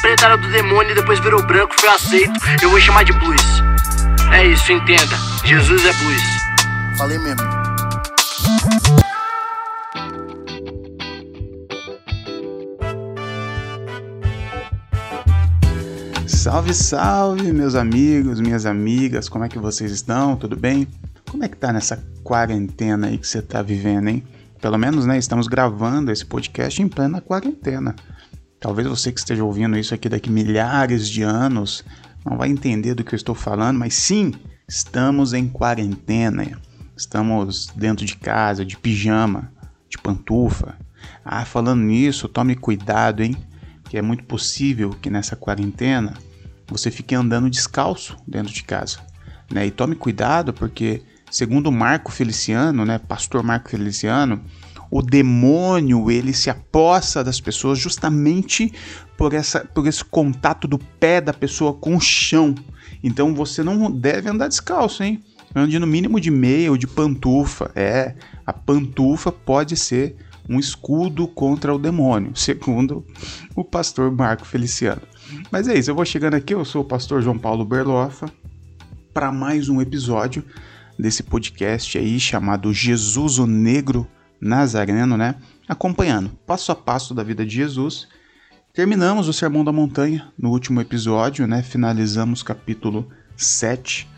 preta era do demônio e depois virou branco, foi aceito. Eu vou chamar de blues. É isso, entenda. Jesus é blues. Falei mesmo. Salve, salve, meus amigos, minhas amigas, como é que vocês estão? Tudo bem? Como é que tá nessa quarentena aí que você tá vivendo, hein? Pelo menos, né, estamos gravando esse podcast em plena quarentena. Talvez você que esteja ouvindo isso aqui daqui milhares de anos não vai entender do que eu estou falando, mas sim, estamos em quarentena. Estamos dentro de casa, de pijama, de pantufa. Ah, falando nisso, tome cuidado, hein? Que é muito possível que nessa quarentena você fique andando descalço dentro de casa. Né? E tome cuidado porque, segundo Marco Feliciano, né, pastor Marco Feliciano, o demônio ele se apossa das pessoas justamente por, essa, por esse contato do pé da pessoa com o chão. Então você não deve andar descalço, hein? Ande no mínimo de meia ou de pantufa. É, a pantufa pode ser um escudo contra o demônio, segundo o pastor Marco Feliciano. Mas é isso, eu vou chegando aqui, eu sou o pastor João Paulo Berlofa, para mais um episódio desse podcast aí chamado Jesus o Negro Nazareno, né? Acompanhando passo a passo da vida de Jesus. Terminamos o Sermão da Montanha no último episódio, né? Finalizamos capítulo 7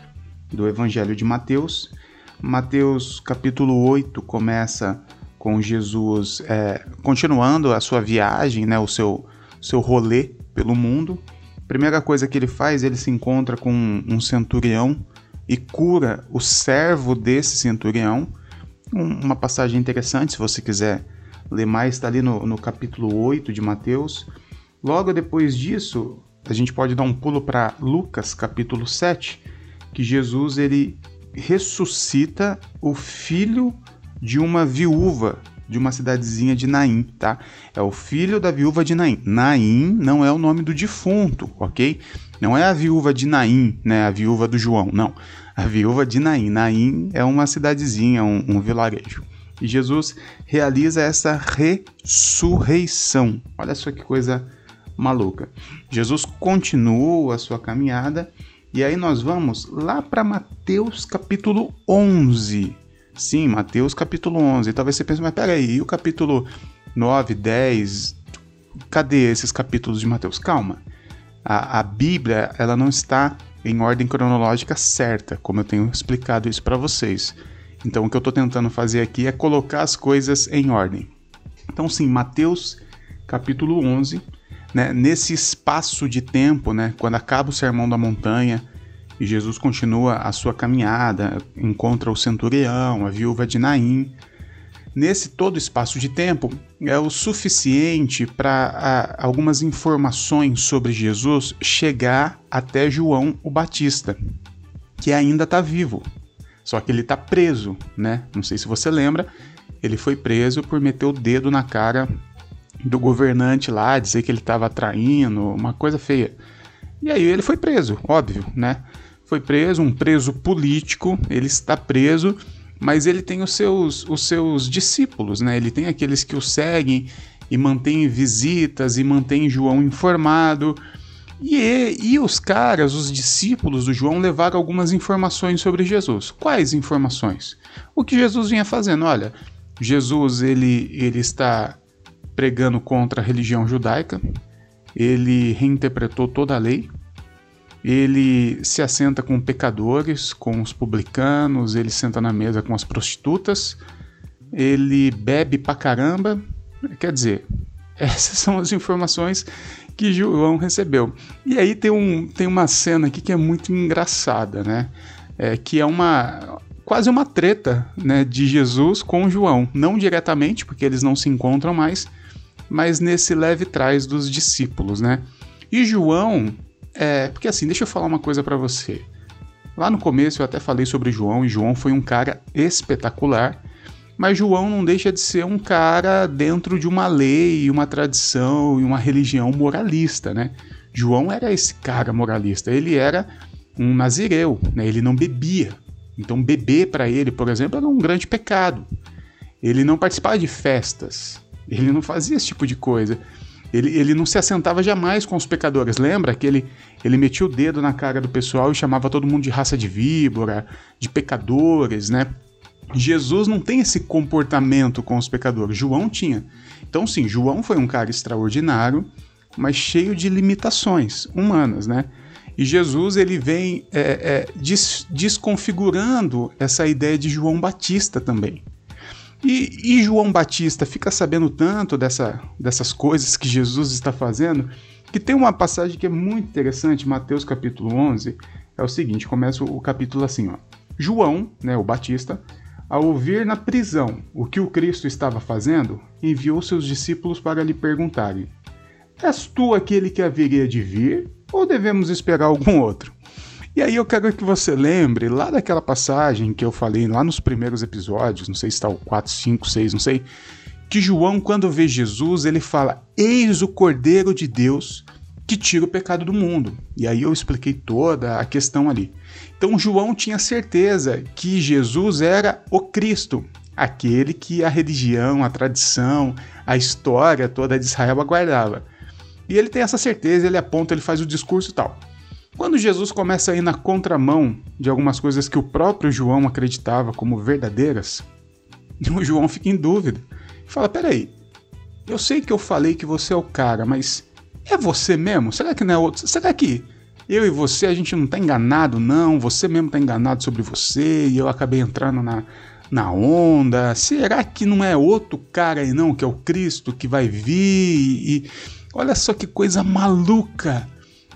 do Evangelho de Mateus. Mateus capítulo 8 começa com Jesus é, continuando a sua viagem, né? O seu, seu rolê pelo mundo. Primeira coisa que ele faz, ele se encontra com um centurião e cura o servo desse centurião uma passagem interessante, se você quiser ler mais, está ali no, no capítulo 8 de Mateus. Logo depois disso, a gente pode dar um pulo para Lucas, capítulo 7, que Jesus ele ressuscita o filho de uma viúva de uma cidadezinha de Naim, tá? É o filho da viúva de Naim. Naim não é o nome do defunto, ok? Não é a viúva de Naim, né? A viúva do João, não a viúva de Naim. Naim é uma cidadezinha, um, um vilarejo. E Jesus realiza essa ressurreição. Olha só que coisa maluca. Jesus continua a sua caminhada e aí nós vamos lá para Mateus capítulo 11. Sim, Mateus capítulo 11. Talvez você pense, mas peraí, e o capítulo 9, 10? Cadê esses capítulos de Mateus? Calma. A, a Bíblia ela não está em ordem cronológica certa, como eu tenho explicado isso para vocês. Então o que eu estou tentando fazer aqui é colocar as coisas em ordem. Então sim, Mateus capítulo 11, né, nesse espaço de tempo, né, quando acaba o sermão da montanha e Jesus continua a sua caminhada, encontra o centurião, a viúva de Naim, nesse todo espaço de tempo é o suficiente para algumas informações sobre Jesus chegar até João o Batista, que ainda está vivo. Só que ele está preso, né? Não sei se você lembra, ele foi preso por meter o dedo na cara do governante lá, dizer que ele estava traindo, uma coisa feia. E aí ele foi preso, óbvio, né? Foi preso, um preso político, ele está preso mas ele tem os seus, os seus discípulos, né? Ele tem aqueles que o seguem e mantêm visitas e mantêm João informado. E, e os caras, os discípulos do João, levaram algumas informações sobre Jesus. Quais informações? O que Jesus vinha fazendo? Olha, Jesus ele, ele está pregando contra a religião judaica, ele reinterpretou toda a lei, ele se assenta com pecadores, com os publicanos, ele senta na mesa com as prostitutas, ele bebe pra caramba. Quer dizer, essas são as informações que João recebeu. E aí tem, um, tem uma cena aqui que é muito engraçada, né? É, que é uma quase uma treta né, de Jesus com João. Não diretamente, porque eles não se encontram mais, mas nesse leve trás dos discípulos, né? E João, é, porque assim, deixa eu falar uma coisa para você. Lá no começo eu até falei sobre João e João foi um cara espetacular, mas João não deixa de ser um cara dentro de uma lei, uma tradição e uma religião moralista, né? João era esse cara moralista, ele era um nazireu, né? Ele não bebia. Então beber para ele, por exemplo, era um grande pecado. Ele não participava de festas, ele não fazia esse tipo de coisa. Ele, ele não se assentava jamais com os pecadores. Lembra que ele, ele metia o dedo na cara do pessoal e chamava todo mundo de raça de víbora, de pecadores, né? Jesus não tem esse comportamento com os pecadores. João tinha. Então, sim, João foi um cara extraordinário, mas cheio de limitações humanas, né? E Jesus ele vem é, é, des, desconfigurando essa ideia de João Batista também. E, e, João Batista fica sabendo tanto dessa, dessas coisas que Jesus está fazendo, que tem uma passagem que é muito interessante, Mateus capítulo 11, é o seguinte, começa o capítulo assim, ó. João, né, o Batista, ao ouvir na prisão o que o Cristo estava fazendo, enviou seus discípulos para lhe perguntarem: És tu aquele que haveria de vir, ou devemos esperar algum outro? E aí eu quero que você lembre lá daquela passagem que eu falei lá nos primeiros episódios, não sei se está o 4, 5, 6, não sei, que João, quando vê Jesus, ele fala: Eis o Cordeiro de Deus que tira o pecado do mundo. E aí eu expliquei toda a questão ali. Então João tinha certeza que Jesus era o Cristo, aquele que a religião, a tradição, a história toda de Israel aguardava. E ele tem essa certeza, ele aponta, ele faz o discurso e tal. Quando Jesus começa a ir na contramão de algumas coisas que o próprio João acreditava como verdadeiras, o João fica em dúvida. Fala: peraí, eu sei que eu falei que você é o cara, mas é você mesmo? Será que não é outro? Será que eu e você a gente não tá enganado, não? Você mesmo tá enganado sobre você e eu acabei entrando na, na onda? Será que não é outro cara aí, não, que é o Cristo que vai vir? E olha só que coisa maluca!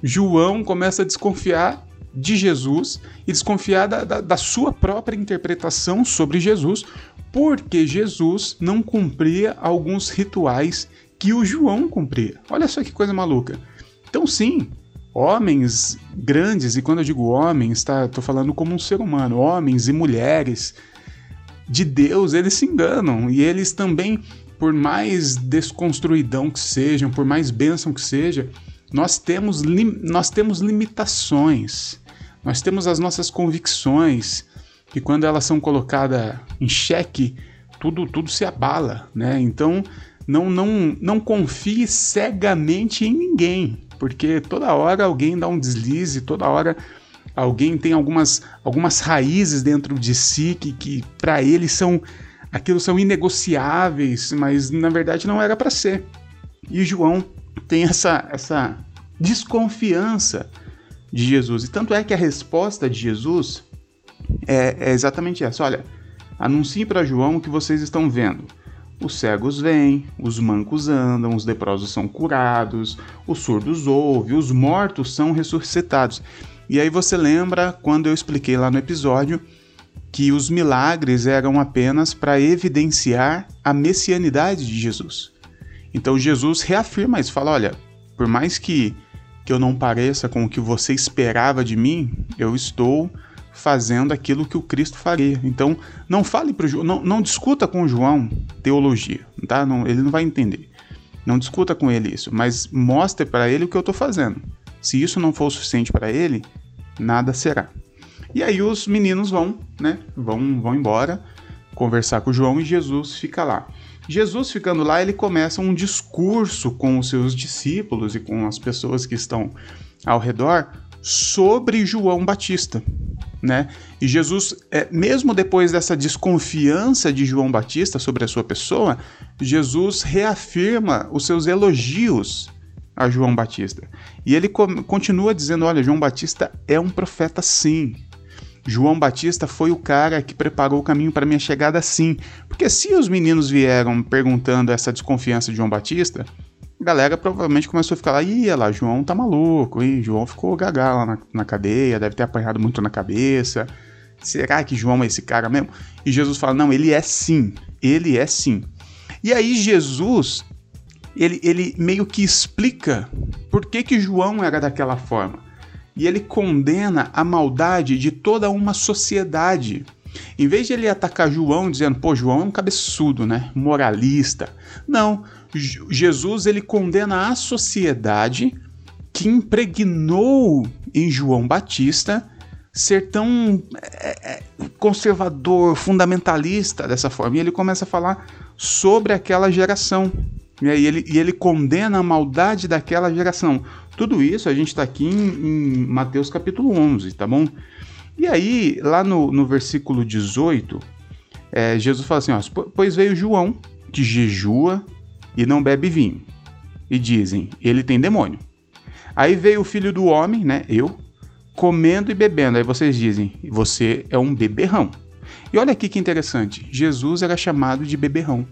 João começa a desconfiar de Jesus e desconfiar da, da, da, sua própria interpretação sobre Jesus, porque Jesus não cumpria alguns rituais que o João cumpria. Olha só que coisa maluca. Então, sim, homens grandes, e quando eu digo homens, tá, tô falando como um ser humano, homens e mulheres de Deus, eles se enganam e eles também, por mais desconstruidão que sejam, por mais bênção que seja, nós temos, nós temos limitações, nós temos as nossas convicções, que quando elas são colocadas em xeque, tudo, tudo se abala, né? Então, não, não, não confie cegamente em ninguém, porque toda hora alguém dá um deslize, toda hora alguém tem algumas, algumas raízes dentro de si que, que para ele são aquilo são inegociáveis, mas na verdade não era para ser. E João tem essa, essa desconfiança de Jesus. E tanto é que a resposta de Jesus é, é exatamente essa: olha, anuncie para João o que vocês estão vendo. Os cegos vêm, os mancos andam, os leprosos são curados, os surdos ouvem, os mortos são ressuscitados. E aí você lembra quando eu expliquei lá no episódio que os milagres eram apenas para evidenciar a messianidade de Jesus. Então Jesus reafirma isso, fala: olha, por mais que, que eu não pareça com o que você esperava de mim, eu estou fazendo aquilo que o Cristo faria. Então, não fale para não, não discuta com o João teologia, tá? Não, ele não vai entender. Não discuta com ele isso, mas mostre para ele o que eu estou fazendo. Se isso não for o suficiente para ele, nada será. E aí os meninos vão, né? Vão, vão embora conversar com o João e Jesus fica lá. Jesus ficando lá, ele começa um discurso com os seus discípulos e com as pessoas que estão ao redor sobre João Batista, né? E Jesus, é, mesmo depois dessa desconfiança de João Batista sobre a sua pessoa, Jesus reafirma os seus elogios a João Batista. E ele continua dizendo: olha, João Batista é um profeta sim. João Batista foi o cara que preparou o caminho para minha chegada sim. Porque se os meninos vieram perguntando essa desconfiança de João Batista, a galera provavelmente começou a ficar lá, ih, lá, João tá maluco, hein? João ficou gaga lá na, na cadeia, deve ter apanhado muito na cabeça. Será que João é esse cara mesmo? E Jesus fala: não, ele é sim, ele é sim. E aí Jesus, ele, ele meio que explica por que, que João era daquela forma. E ele condena a maldade de toda uma sociedade. Em vez de ele atacar João dizendo, pô, João é um cabeçudo, né? Moralista. Não, Jesus ele condena a sociedade que impregnou em João Batista ser tão é, é, conservador, fundamentalista dessa forma. E ele começa a falar sobre aquela geração. E, ele, e ele condena a maldade daquela geração. Tudo isso a gente está aqui em, em, Mateus capítulo 11, tá bom? E aí, lá no, no versículo 18, é, Jesus fala assim: ó, Pois veio João, que jejua e não bebe vinho. E dizem: Ele tem demônio. Aí veio o filho do homem, né? Eu, comendo e bebendo. Aí vocês dizem: Você é um beberrão. E olha aqui que interessante: Jesus era chamado de beberrão.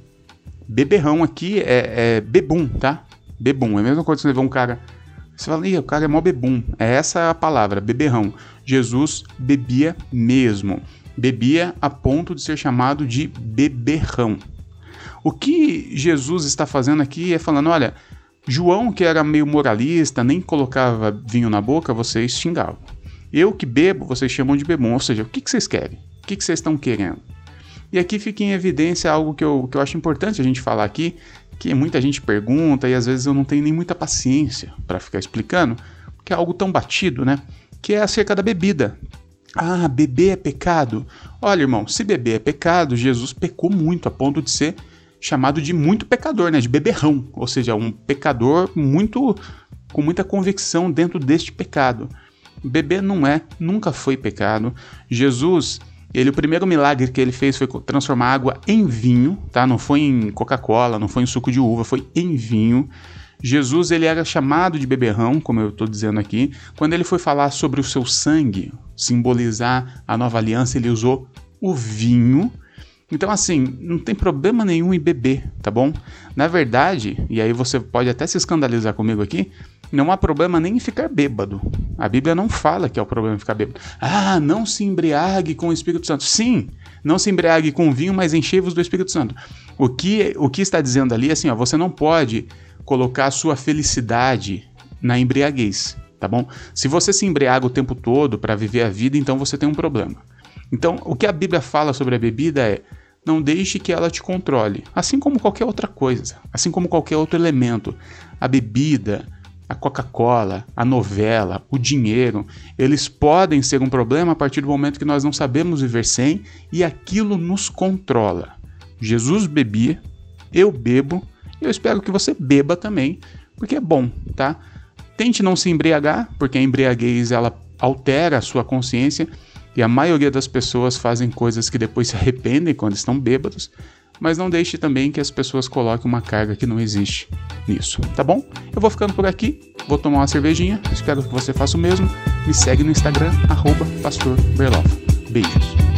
Beberrão aqui é, é bebum, tá? Bebum. É a mesma coisa que você levar um cara. Você fala, o cara é mó bebum. É essa a palavra, beberrão. Jesus bebia mesmo. Bebia a ponto de ser chamado de beberrão. O que Jesus está fazendo aqui é falando: olha, João, que era meio moralista, nem colocava vinho na boca, vocês xingavam. Eu que bebo, vocês chamam de bebum. Ou seja, o que, que vocês querem? O que, que vocês estão querendo? E aqui fica em evidência algo que eu, que eu acho importante a gente falar aqui, que muita gente pergunta e às vezes eu não tenho nem muita paciência para ficar explicando, que é algo tão batido, né? Que é acerca da bebida. Ah, beber é pecado? Olha, irmão, se beber é pecado, Jesus pecou muito a ponto de ser chamado de muito pecador, né? De beberrão, ou seja, um pecador muito com muita convicção dentro deste pecado. Beber não é, nunca foi pecado. Jesus ele, o primeiro milagre que ele fez foi transformar água em vinho, tá? Não foi em Coca-Cola, não foi em suco de uva, foi em vinho. Jesus ele era chamado de beberrão, como eu estou dizendo aqui. Quando ele foi falar sobre o seu sangue, simbolizar a nova aliança, ele usou o vinho. Então, assim, não tem problema nenhum em beber, tá bom? Na verdade, e aí você pode até se escandalizar comigo aqui, não há problema nem em ficar bêbado. A Bíblia não fala que é o problema ficar bêbado. Ah, não se embriague com o Espírito Santo. Sim, não se embriague com vinho, mas enchei-vos do Espírito Santo. O que, o que está dizendo ali é assim, ó, você não pode colocar a sua felicidade na embriaguez, tá bom? Se você se embriaga o tempo todo para viver a vida, então você tem um problema. Então, o que a Bíblia fala sobre a bebida é: não deixe que ela te controle, assim como qualquer outra coisa, assim como qualquer outro elemento. A bebida, a Coca-Cola, a novela, o dinheiro, eles podem ser um problema a partir do momento que nós não sabemos viver sem e aquilo nos controla. Jesus bebia, eu bebo, eu espero que você beba também, porque é bom, tá? Tente não se embriagar, porque a embriaguez ela altera a sua consciência e a maioria das pessoas fazem coisas que depois se arrependem quando estão bêbados, mas não deixe também que as pessoas coloquem uma carga que não existe nisso, tá bom? Eu vou ficando por aqui, vou tomar uma cervejinha, espero que você faça o mesmo. Me segue no Instagram, arroba Beijos.